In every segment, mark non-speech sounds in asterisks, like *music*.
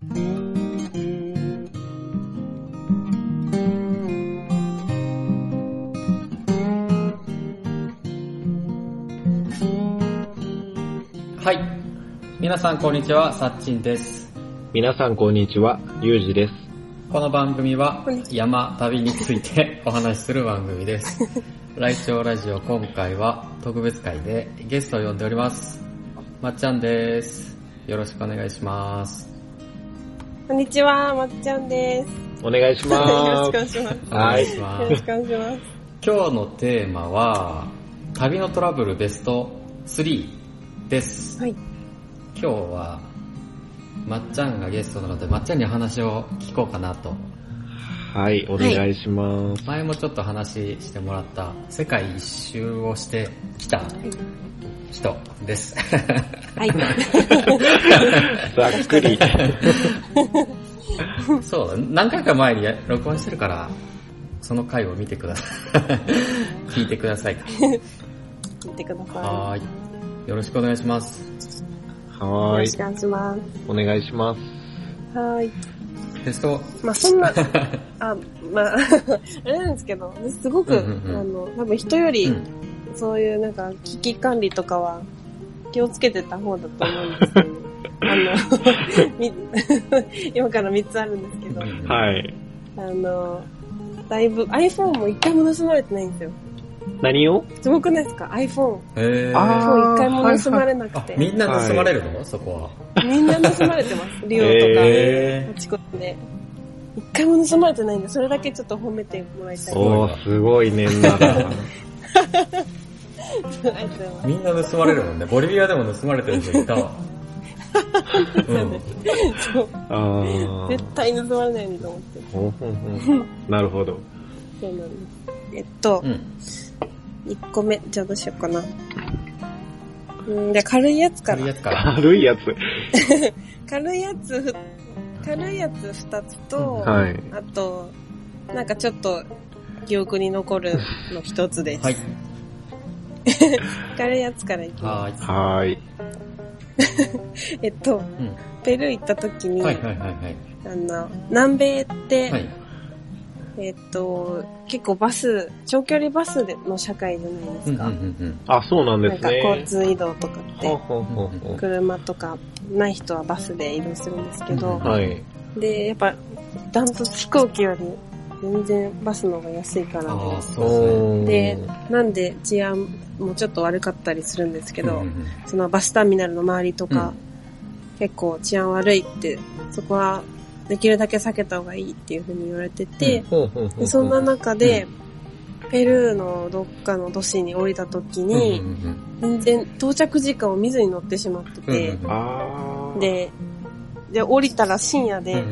はい。皆さんこんにちは、さっちんです。皆さんこんにちは、ゆうじです。この番組は山、旅について *laughs* お話しする番組です。*laughs* 来庁ラジオ今回は特別会でゲストを呼んでおります。まっちゃんです。よろしくお願いします。こんにちは、まっちゃんです。お願いしよろますしくお。願いします。おはいよろすしくお願いします。今日のテーマは、旅のトラブルベスト3です。はい。今日は、まっちゃんがゲストなので、まっちゃんに話を聞こうかなと。はい、お願いします。前もちょっと話してもらった、世界一周をしてきた人です。はい。ざっくり。*laughs* そうだ、何回か前に録音してるから、その回を見てください。*laughs* 聞いてくださいか。聞いてくださはーい。よろしくお願いします。い。よはーいろしく、お願いします。お願いします。はーい。テスト、まあそんな、*laughs* あ、まあ、あれなんですけど、すごく、うんうんうんあの、多分人より、うんそういうなんか危機管理とかは気をつけてた方だと思うんですけど、*laughs* あの、み *laughs* 今から3つあるんですけど、うんはい。あの、だいぶ iPhone も一回も盗まれてないんですよ。何を？すごくないですか ?iPhone。iPhone 一回も盗まれなくあて。、みんな盗まれるの、そこは。みんな盗まれてます。リオとか、へあちこちで。一回も盗まれてないんで、それだけちょっと褒めてもらいたい。おー、すごい年だ *laughs* *laughs* みんな盗まれるもんね。ボリビアでも盗まれてる人いたわ。*laughs* うん。そうあー絶対盗まれないんだと思って。なるほど。そうなんです。えっとう、ん。1個目、じゃあどうしようかな。うん、じゃあ軽いやつから。軽いやつ。軽いやつ。軽いやつふ、軽いやつ2つと、はい。あと、なんかちょっと記憶に残るの1つです。はい。*laughs* 軽いやつからいきまはーい。はーい。す。*laughs* えっと、うん。ペルー行った時に、はいはいはいはい。あの、南米って、はい。えっと、結構バス、長距離バスでの社会じゃないですか。うんうんうんあ、そうなんでなんかすね。交通移動とかって、車とかない人はバスで移動するんですけど、うんはい。で、やっぱ、ダントツ飛行機より全然バスの方が安いからで、なんで治安もちょっと悪かったりするんですけど、うんうんそのバスターミナルの周りとか、うん。結構治安悪いって、そこはできるだけ避けた方がいいっていうふうに言われてて、そんな中で、ペルーのどっかの都市に降りた時うんに、うんうん。全然到着時間を見ずに乗ってしまってて、うん。で、で、降りたら深夜で、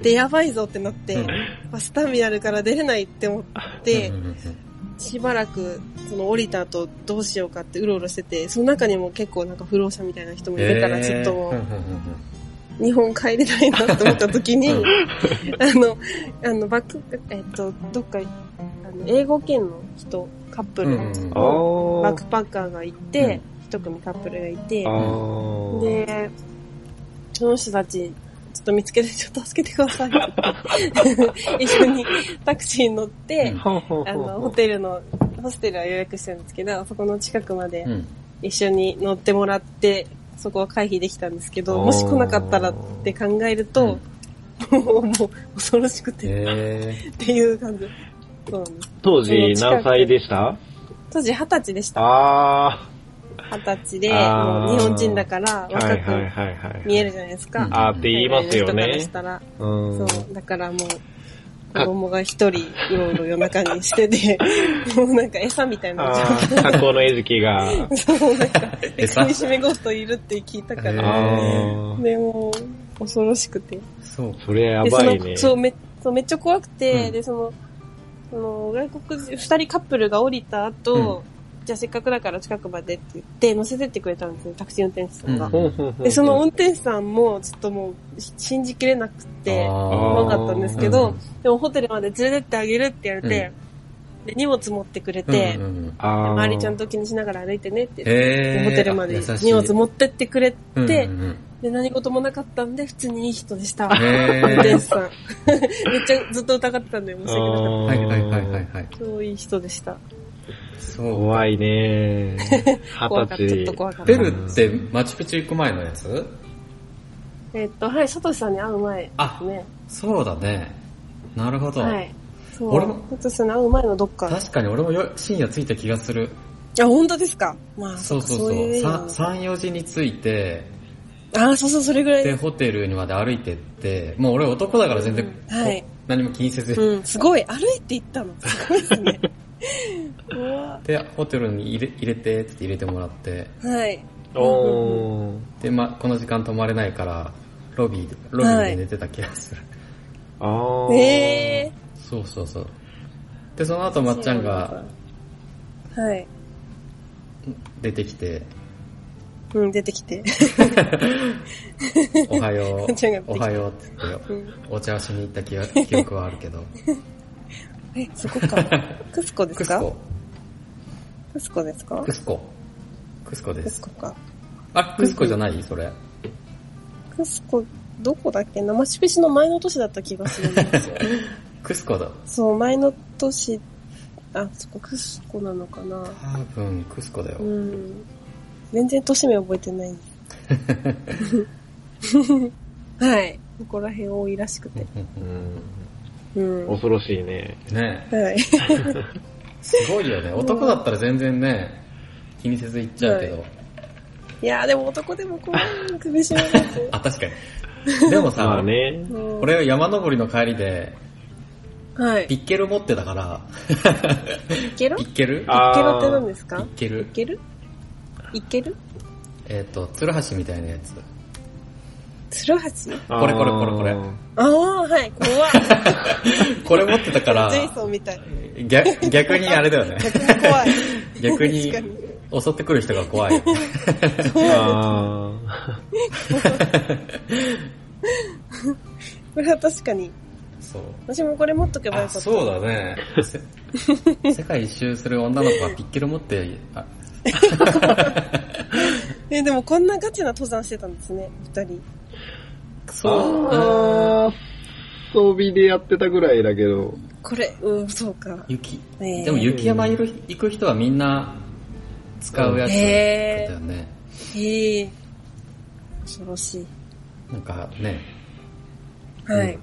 で、やばいぞってなって、うん。バスターミナルから出れないって思って、うんうんうんしばらく、その降りた後どうしようかってうろうろしてて、その中にも結構なんか不老者みたいな人もいるから、ちょっともう日本帰れないなって思った時に、うん。あの、あの、バック、えっと、どっか、あの、英語圏の人、カップル。バックパッカーがいて、一組カップルがいて。で、その人たち、ちょっと見つけてちょっと助けてください。*laughs* 一緒にタクシーに乗って、あの、ホテルの、ホステルは予約してるんですけど、そこの近くまでうん。一緒に乗ってもらって、そこは回避できたんですけど、もし来なかったらって考えると、もう、もう恐ろしくて、へっていう感じ。そうなんです。当時何歳でした？当時二十歳でした。あ二十歳で、日本人だからー。若く。見えるじゃないですか。うんあーって言いますよねし。たら。うん。そう。だからもう、子供が一人うろうろ夜中にしてて、もうなんか餌みたいな状あー、格好の餌食が。況。そう、なんか、餌噛み締め強いるって聞いたかへら。でもう、恐ろしくて。そう。それやばいねの、。そう、め、そうめっちゃ怖くて、うんで、その、その、外国人、二人カップルが降りた後、じゃあせっかくだから近くまでって言って乗せてってくれたんですよ、タクシー運転手さんが。で、その運転手さん。も、ちょっともう、信じきれなくて、あ怖かったん。ですけど、うん。でもホテルまで連れてってあげるって言われて、で、荷物持ってくれて、うん。うん。周りちゃん。と気にしながら歩いてねって言って、へーホテルまで荷物持ってってくれて、うん。うん。で、何事もなかったん。で、普通にいい人でした。へ運転手ー。さん。めっちゃずっと疑ってたん。で、申し訳なかっはいはいはいはいはい。た。超いい人でした。そう。怖いね *laughs* 二十ちょっと歳。怖かった。ペルってマチュピチュ行く前のやつ？えっと、はい、サトシさんに会う前あですね。そうだね。なるほど。はい。そう。俺もサトシさんに会う前のどっか。確かに俺もよ深夜着いた気がする。あ、本当ですか？まあ、そうそうそう。っかいうさ3、4時に着いて、あ、そうそう、それぐらいで、でホテルにまで歩いてって、もう俺男だから全然、うんはいこ何も気にせず、うん、すごい、歩いて行ったの。すごいですね。*laughs* *laughs* で、ホテルに入れ入れてって入れてもらって、はい。おー。で、ま、この時間泊まれないから、ロビーで、ロビーで寝てた気がする。あー。ええそうそうそう。で、その後まっちゃんがー。はい。出てきて、うん、出てきて。*laughs* おはよう、*laughs* おはようって言って、うんお茶をしに行った記憶記憶はあるけど。え、そこか。*laughs* クスコですか？クスコ、クスコですか？クスコ、クスコですクスコ。か。あ、クスコじゃない？それ。クスコ、どこだっけ生シピシの前の年だった気がするんですよ。*laughs* クスコだ。そう、前の年、あ、そこクスコなのかな。多分、クスコだよう。ん。全然年名覚えてない。*laughs* はい。ここら辺多いらしくて。うん。うん。恐ろしいね。ねはい。*laughs* すごいよね。男だったら全然ね、気にせず行っちゃうけど。いやーでも男でも怖い。首絞められて。あ、確かに。でもまさあ、ね。うん俺山登りの帰りで、はい。ピッケル持ってたから、いけるいピッケル？あけるって何ですか？ピッケルい。けるいけるえっ、と、ツルハシみたいなやつ。ツルハシこれこれこれこれあーああ、はい。怖い。*laughs* これ持ってたからジ、ェイソンみたい。逆逆にあれだよね。*laughs* 逆に怖い。逆に襲ってくる人が怖い。あこれは確かに。そう。私もこれ持っとけばよあ、かった。そうだね。せ *laughs* 世界一周する女の子はピッケル持って、あえ、でもこんなガチな登山してたんですね、二人。そう。装備でやってたぐらいだけど。これ、うん、そうか。雪。えーでも雪山いる行く人はみんな使うやつだへーよね。へえ。恐ろしい。なんかね、はい。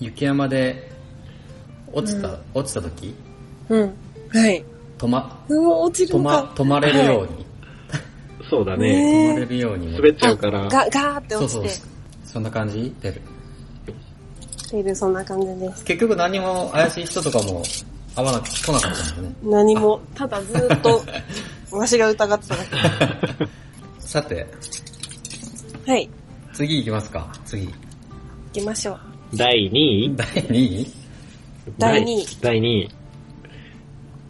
雪山で落ちた、うん落ちた時、うん。はい。止ま、うわ、落ちる止のかま、。止まれるように、そうだね。ね止まれるようにね。滑っちゃうから。ガ、ガーってそうそう落ちて。。そんな感じ？出る。いる、そんな感じです。結局何も怪しい人とかも会わなく、来なかったんだよね。何も、ただずっと、*laughs* 私が疑ってたださて、け。はい。次行きますか。次。行きましょう。第2位第2位？第二位第2位。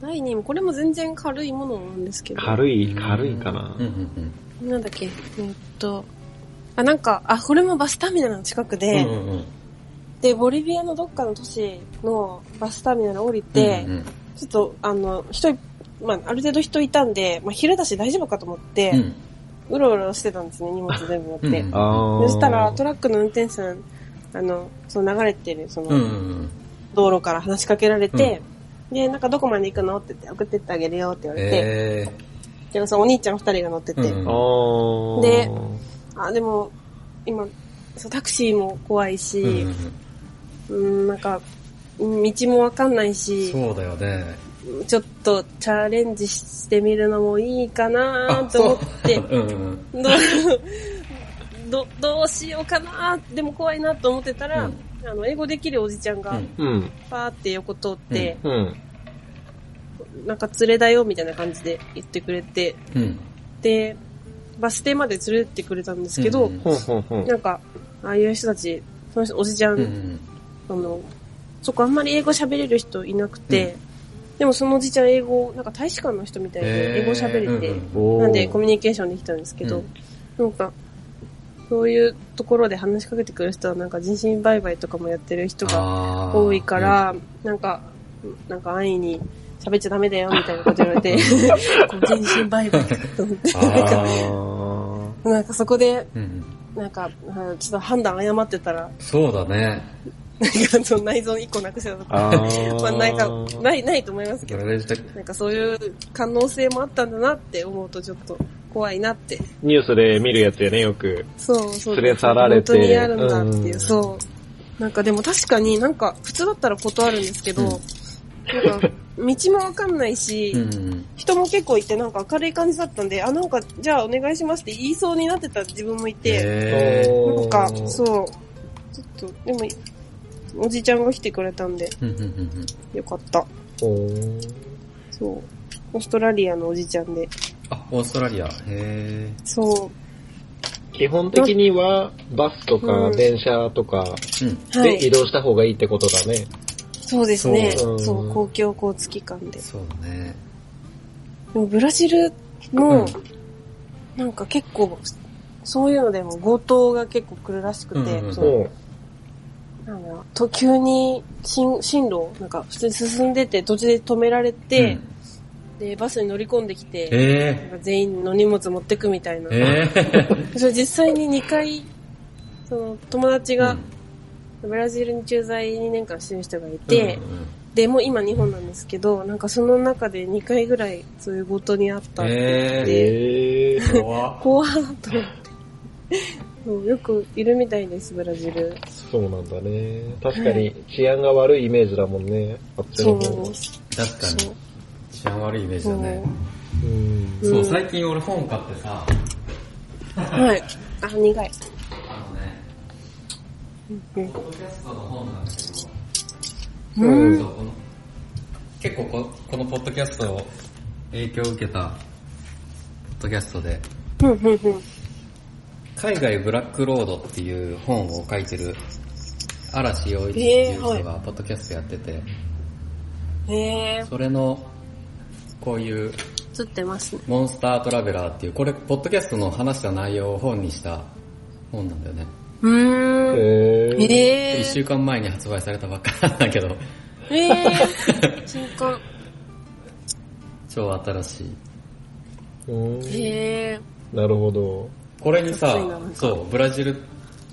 第2位も、これも全然軽いものなんですけど。軽い、軽いかなうん。うんうん。なんだっけ、えーっと、あ、なんか、あ、これもバスターミナルの近くで、うんうんうん。で、ボリビアのどっかの都市のバスターミナル降りて、うんうんちょっと、あの、人い、まあ、ある程度人いたんで、まあ、昼だし大丈夫かと思って、うん。うろうろしてたんですね、荷物全部持って。うん。そしたら、トラックの運転手さん、あの、その流れてる、その、うんうん道路から話しかけられて、で、なんかどこまで行くの？って言って、送ってってあげるよって言われて、えで、そのお兄ちゃん二人が乗ってて、うん。であ、でも、今、そうタクシーも怖いーし、うんうんうん、なんか、うん道もわかんないし、そうだよね。ちょっとチャレンジしてみるのもいいかなと思って、そううんうんどうどどうしようかなでも怖いなと思ってたら、うんあの、英語できるおじちゃんが。パーって横通って、うん。なんか連れだよみたいな感じで言ってくれて、うん。で、バス停まで連れてってくれたんですけど、うんほんほん。ほん。なんか、ああいう人たち、その人おじちゃん、うんうん。あの、そこあんまり英語喋れる人いなくて、でもそのおじちゃん英語、なんか大使館の人みたいで英語喋れて、うんなんでコミュニケーションできたんですけど、うん。なんか、そういうところで話しかけてくる人はなんか人身売買とかもやってる人が多いから、なんか、なんか安易に喋っちゃダメだよみたいなこと言われて、*laughs* 人身売買かと思って、なんか、あなんかそこで、うんうんなんか、あちょっと判断誤ってたら、そうだね。なんかその内臓1個なくしてたとか、まあないか、ない、ないと思いますけど、なんかそういう可能性もあったんだなって思うとちょっと怖いなって。ニュースで見るやつやね、よく。そうそう。連れ去られて本当にあるんだっていう、うんそう。なんかでも確かになんか普通だったら断るんですけど、うんなんか道もわかんないし、うん。人も結構いてなんか明るい感じだったんで、あ、なんかじゃあお願いしますって言いそうになってた自分もいて、なんかそう、ちょっと、でも、おじちゃんが来てくれたんでよかった。そう。オーストラリアのおじちゃんで。あ、オーストラリア。へそう。基本的には、バスとかうん電車とか。で移動した方がいいってことだね。そうですね。そうそう、公共交通機関で。そうだね。でもブラジルも、うんなんか結構、そういうのでも強盗が結構来るらしくて、うんうんなんだろうと急に進進路をなんか普通に進んでて途中で止められて、で、バスに乗り込んできて、えなんか全員の荷物持ってくみたいな。ー。えー。それ実際に2回、その友達がブラジルに駐在2年間してる人がいて、うんうんで、もう今日本なんですけど、なんかその中で2回ぐらいそういう強盗にあったって言って、えー、怖っ *laughs* 怖ーっと思って。そうよくいるみたいです、ブラジル。そうなんだね。確かに治安が悪いイメージだもんね。あっちの方は。確かに。治安悪いイメージ。だね。うん。そう、うん最近俺本買ってさ、はい。あ、苦い。ポッドキャストの本なんだけど、ううんん。そうこの結構ここのポッドキャストを影響を受けたポッドキャストで、うん、うん、うん。海外ブラックロードっていう本を書いてる嵐洋一っていう人がポッドキャストやってて、へえ、それのこういう映ってますね。モンスタートラベラーっていう、これポッドキャストの話した内容を本にした本なんだよね。うーん。えー、へ一週間前に発売されたばっかなんだけど、え。へえ。新刊。超新しい。うんへえ。なるほど。これにさそう、ブラジル、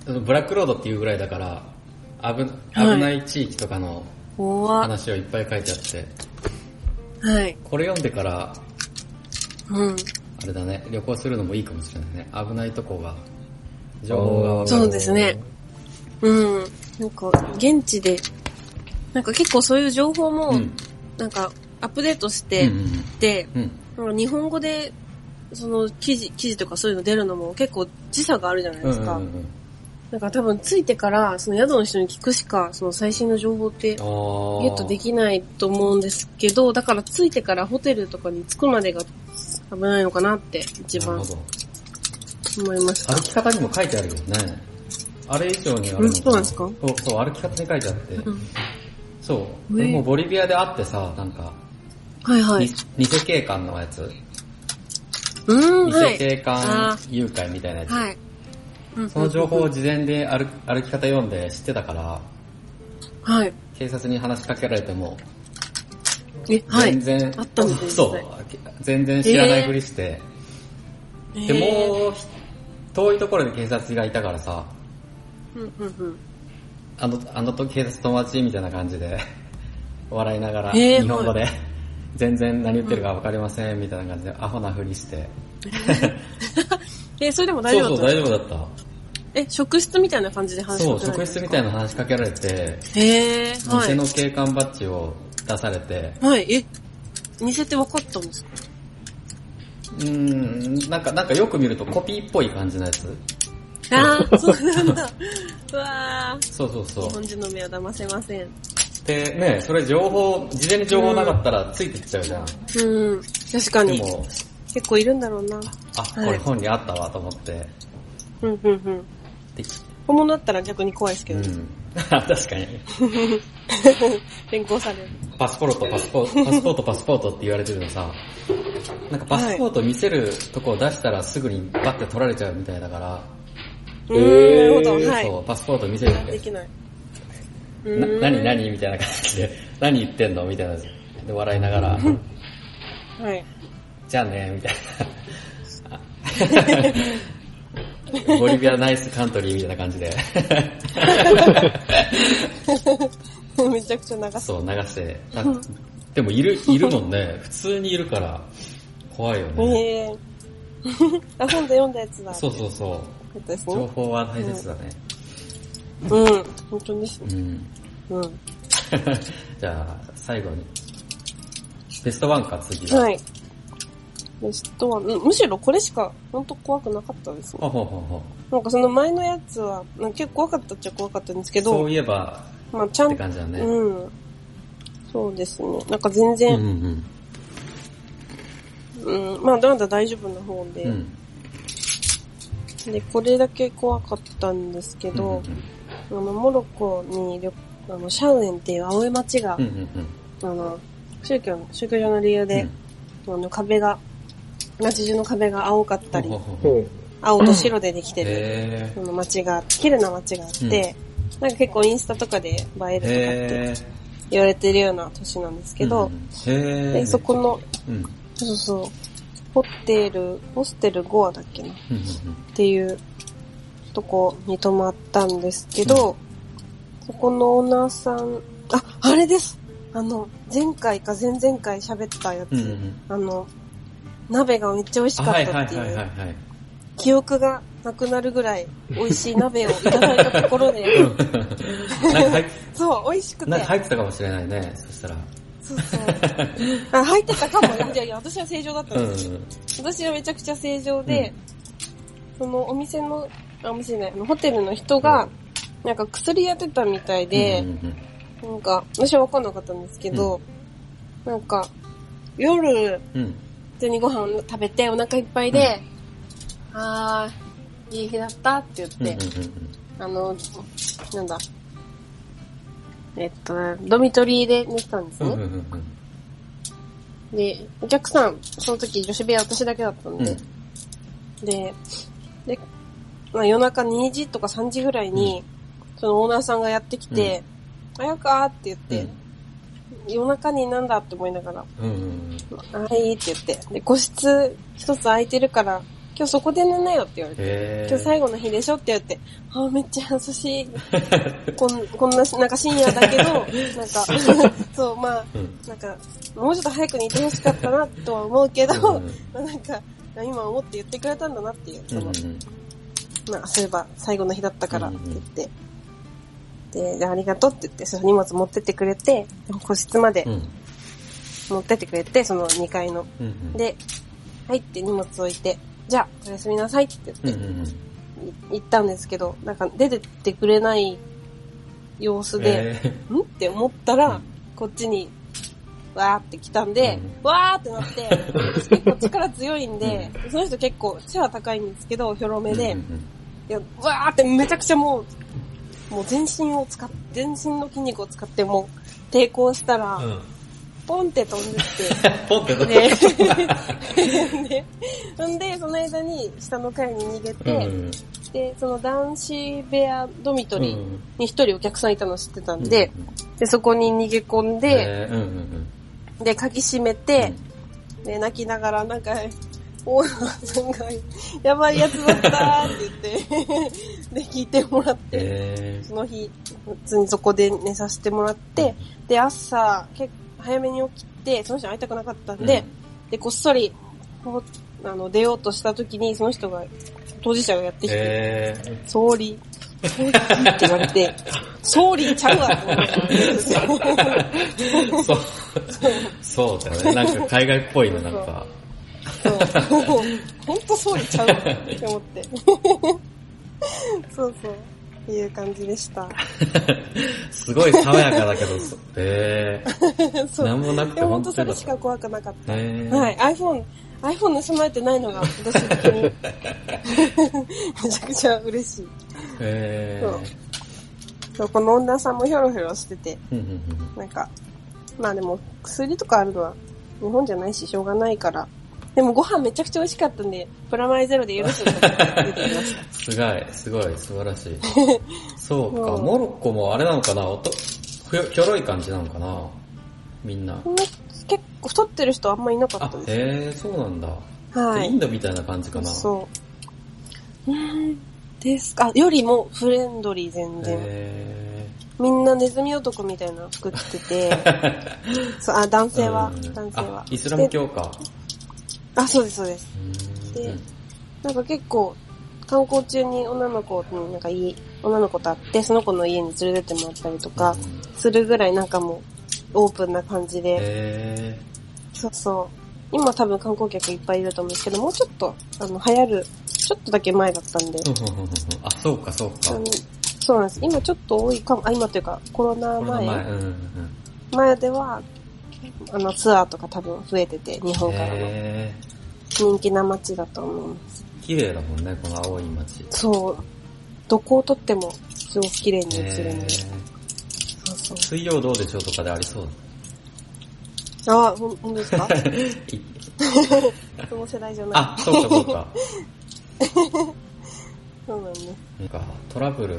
ブラックロードっていうぐらいだから、危危はいない地域とかの。話をいっぱい書いてあって、はい。これ読んでから、うん。あれだね、旅行するのもいいかもしれないね。危ないとこが、情報がわかる。そうですね。うん。なんか、現地で、なんか結構そういう情報も、うん。なんか、アップデートしうてんうんて、うん。なんか日本語で、その記事、記事とかそういうの出るのも結構時差があるじゃないうん。ですか。うんうんうんなんか多分着いてから、その宿の人に聞くしか、その最新の情報ってゲットできないと思うんですけど、だから着いてからホテルとかに着くまでが危ないのかなって一番なるほど。思いました。歩き方にも書いてあるよね。あれ以上にあるそうなんですか？そう、そう、歩き方に書いてあって。うんそう。ね俺もボリビアで会ってさ、なんか、はいはい。に偽警官のやつ。うん、偽はい。警官あ誘拐みたいなやつ。はい。うんその情報を事前で歩歩き方読んで知ってたから、はい。警察に話しかけられても、え、はい。全然、あったんですねそう、全然知らないふりして、えーで、もう、遠いところで警察がいたからさ、うんうんうん。あの、あのと警察友達みたいな感じで、*laughs* 笑いながら、えー日本語で、*laughs* 全然何言ってるかわかりませんみたいな感じで、アホなふりして。え、それでも大そうそう、丈夫だった大丈夫だっえ、職質みたいな感じでた。話そう、して？くれる職質みたいな話しかけられて、へえ、は偽い。の警官バッジを出されて、はい、え、似せて分かったんですか？うーん、なんか、なんかよく見るとコピーっぽい感じのやつ。*laughs* ああ、そうなんだ。うわーそうそうそう日。本人の目は騙せません。で、ね、それ情報、事前に情報なかったらついてっちゃうじゃん。うん、確かに。でも、結構いるんだろうな。あ、これ本にあったわと思って。うん、うん、うん。で本物だったら逆に怖いですけど、うん。*laughs* 確かに。*laughs* 連行される。パスポート、パスポート、パスポート、パスポートって言われてるのさ、なんかパスポート見せるとこを出したらすぐにバッて取られちゃうみたいだから、うーん、なるほど、えーはい。そう、パスポート見せるで。きない。うな、何何？みたいな感じで、*laughs* 何言ってんの？みたいな。で、笑いながら、はい。じゃあね、みたいな。*laughs* ボリビアナイスカントリーみたいな感じで。*laughs* めちゃくちゃ流す。そう、流して。あでもいる、いるもんね。普通にいるから、怖いよね。ええ *laughs* あ、本で読んだやつだ。そうそうそう。情ね。報は大切だね。うん。本当ですね。うん。うん。*laughs* じゃあ、最後に。ベストワンか、次は。はい。ベストは、むしろこれしか、本当怖くなかったですね。ほうほうほなんかその前のやつは、なんか結構怖かったっちゃ怖かったんですけう。そどう、いえば、まあちゃんって感じだね。うん。そうですね。なんか全うん然、うんうん、まあまだ大丈夫な方で、うん。うん。で、これだけ怖かったんですけどうんうん、あの、モロッコに旅、あの、シャウエンっていう青い町がうん、うんうん。あの、宗教の、宗教上の理由で、あの、壁が、街中の壁が青かったり。青と白でできてる、へその街が、綺麗な街があって、なんか結構インスタとかで映えるとかー。って。言われてるような都市なんですけど、うん。で、そこの、うん。そうそう、ホテル、ホステルゴアだっけな？っうんうん。ていうとこに泊まったんですけど、そこのオーナーさん、あ、あれです。あの、前回か前々回喋ったやつ、うん。うんうん。うん。あの、鍋がめっちゃ美味しかったっていう。記憶がなくなるぐらい美味しい鍋をいただいたところで、*laughs* そう、美味しくて。なんか、入ってたかもしれないね、そしたら。そうそう。あ、入ってたかも。いやいや、私は正常だったうんんですよ。私はめちゃくちゃ正常で、そのお店の、あ、お店じゃない、ホテルの人が、なんか薬やってたみたいでうん、うんなんか、私は分かんなかったんですけど、なんか、夜、うん。うん。普通にご飯食べてお腹いっぱいで、あー、いい日だったってうん言って、うんうんあの、なんだ、えっと、ドミトリーで寝てたんですね。うんうんうんで、お客さん、その時女子部屋私だけだったんうん。で、で、で、まあ夜中2時とか3時ぐらいに、そのオーナーさんがやってきて、あやかーって言って、夜中になんだって思いながら、うんうんはいって言って、で、個室一つ空いてるから、今日そこで寝なよって言われて。今日最後の日でしょって言って、あーめっちゃ優しい。こん *laughs* こんな、なんか深夜だけど、なんか、*laughs* そう、まあ、うん。なんか、もうちょっと早くにいてほしかったなとは思うけど、うんまあなんか、今思って言ってくれたんだなっていう、その、うんうんまあ、そういえば最後の日だったからって言って、で、でありがとうって言って、その荷物持ってってくれて、個室までうん持ってってくれて、その2階の。うんうん。で、入って荷物置いて、じゃあ、おやすみなさいって言って、うんうんうん。い行ったんですけど、なんか出てってくれない様子で、へん？って思ったら、うん。こっちに、わーって来たんで、うわーってなって、私結構力強いんで、その人結構背は高いんですけど、ひょろーめで、うんうん。いや、わーってめちゃくちゃもう、もう全身を使っ、全身の筋肉を使ってもう抵抗したら、うん。ポンって飛んでって、*laughs* ポンってどうで、で、ほ *laughs* んで、その間に下の階に逃げて、うんで、その男子部屋ドミトリーうんに一人お客さんいたの知ってたんで、で、そこに逃げ込んで、へーうんうんで、鍵閉めて、で、泣きながら、なんか、オーナーさんが、やばいやつだったーって言って、*laughs* で、聞いてもらって、へその日、普通にそこで寝させてもらって、で、朝、結構早めに起きて、その人会いたくなかったんで、で、こっそり、こうあの、出ようとした時に、その人が、当事者がやってきて、へ総理、総理って言われて、*laughs* 総理ちゃうわって思っそう。そうだよね。なんか海外っぽいの、なんか。そう。ほんと総理ちゃうわって思って。*laughs* そうそう。っていう感じでした。*laughs* すごい爽やかだけど、そへー。*laughs* そう。なんもなくて本当それしか怖くなかった。へーはい。iPhone、iPhone 盗まれてないのが私的に *laughs* めちゃくちゃ嬉しい。へそうそうこの女さんもヒョロヒョロしてて、なんか、まあでも薬とかあるのは日本じゃないししょうがないから。でもご飯めちゃくちゃ美味しかったんで、プラマイゼロで許すことが出てした。*laughs* すごい、すごい、素晴らしい。そうか、うんモロッコもあれなのかな？おとひょひょろい感じなのかな？みんな。結構太ってる人あんまいなかっ、たです。あへえ、そうなんだ。はい。インドみたいな感じかな。そう。うーんですかよりもフレンドリー全然。へみんなネズミ男みたいな服着てて、*laughs* そうあ、男性はうん、男性はあ。イスラムで教か。あ、そうです、そうです。うんでなんか結構、観光中に女の子になんかいい、女の子と会って、その子の家に連れてってもらったりとか、するぐらいなんかもう、オープンな感じで、へそうそう。今多分観光客いっぱいいると思うんですけど、もうちょっと、あの、流行る、ちょっとだけ前だったんで、あ、そうかそうか。そうなんです。今ちょっと多いかも、あ、今というか、コロナ前、前。うんうんうん。前では、あの、ツアーとか多分増えてて、日本からのへ人気な街だと思います。ー綺麗だもんね、この青い街。そう。どこを撮っても、すごく綺麗に映るんで。そうそう。水曜どうでしょうとかでありそう？あ、ほん、ほんとですか？*laughs* その世代じゃない。あ、そうかそうか。*laughs* そうなんです。なんか、トラブル。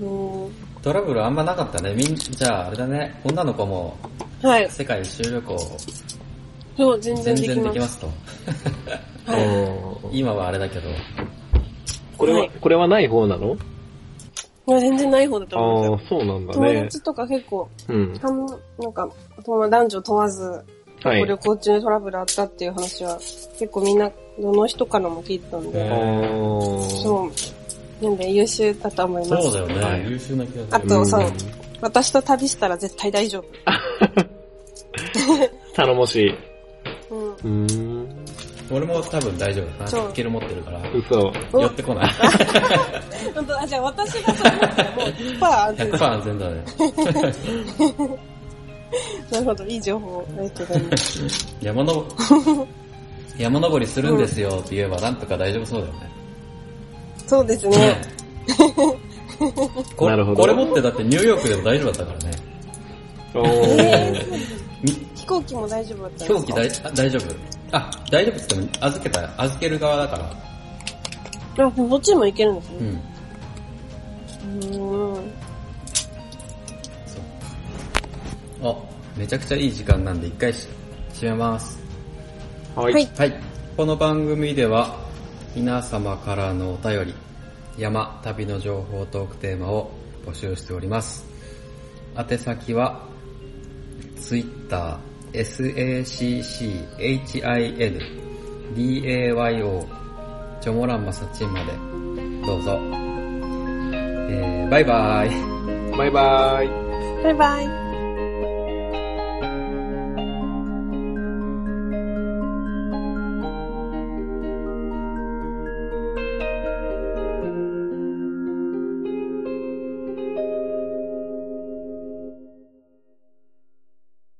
うトラブルあんまなかったね。みん、じゃああれだね、女の子も。はい。世界一周旅行そう、全然全然できます。できますと。はい。うん今はあれだけど。これは、はいこれはない方なの？いや、全然ない方だとあ思うんですよ。あ、そうなんだ友ね。達とか結構、うん。半なんか、男女問わず、はい。旅行中にトラブルあったっていう話は、結構みんな、どの人からも聞いてたんへで、そう、なんで優秀だと思います。そうだよね。はい優秀な気がする。あと、そううん、私と旅したら絶対大丈夫。*laughs* *laughs* 頼もしい。うん。うーん。俺も多分大丈夫だな。そうスキル持ってるから。嘘。お寄ってこない。*laughs* 本当あ、じゃあ私がそう思ったらもう100%安全です。100%安全だね。*laughs* なるほど、いい情報ありがとうございます。山の、山登りするんですよって言えばなんとか大丈夫そうだよね。そうですね。ねこれなるほどこれ持ってだってニューヨークでも大丈夫だったからね。おえー。み飛行機も大丈夫だったん飛ですか？行機大あ大丈夫。あ、大丈夫って言っても預けた、預ける側だから。あ、どっちも行けるんですね。うん。うーん。そう。あ、めちゃくちゃいい時間なんで一回し閉めます。ははいい。はい。この番組では皆様からのお便り、山、旅の情報トークテーマを募集しております。宛先は、Twitter、sacchin, dayo、チョモランマサチンまで、どうぞ。えー、バイバイ。バイバイ。バイバイ。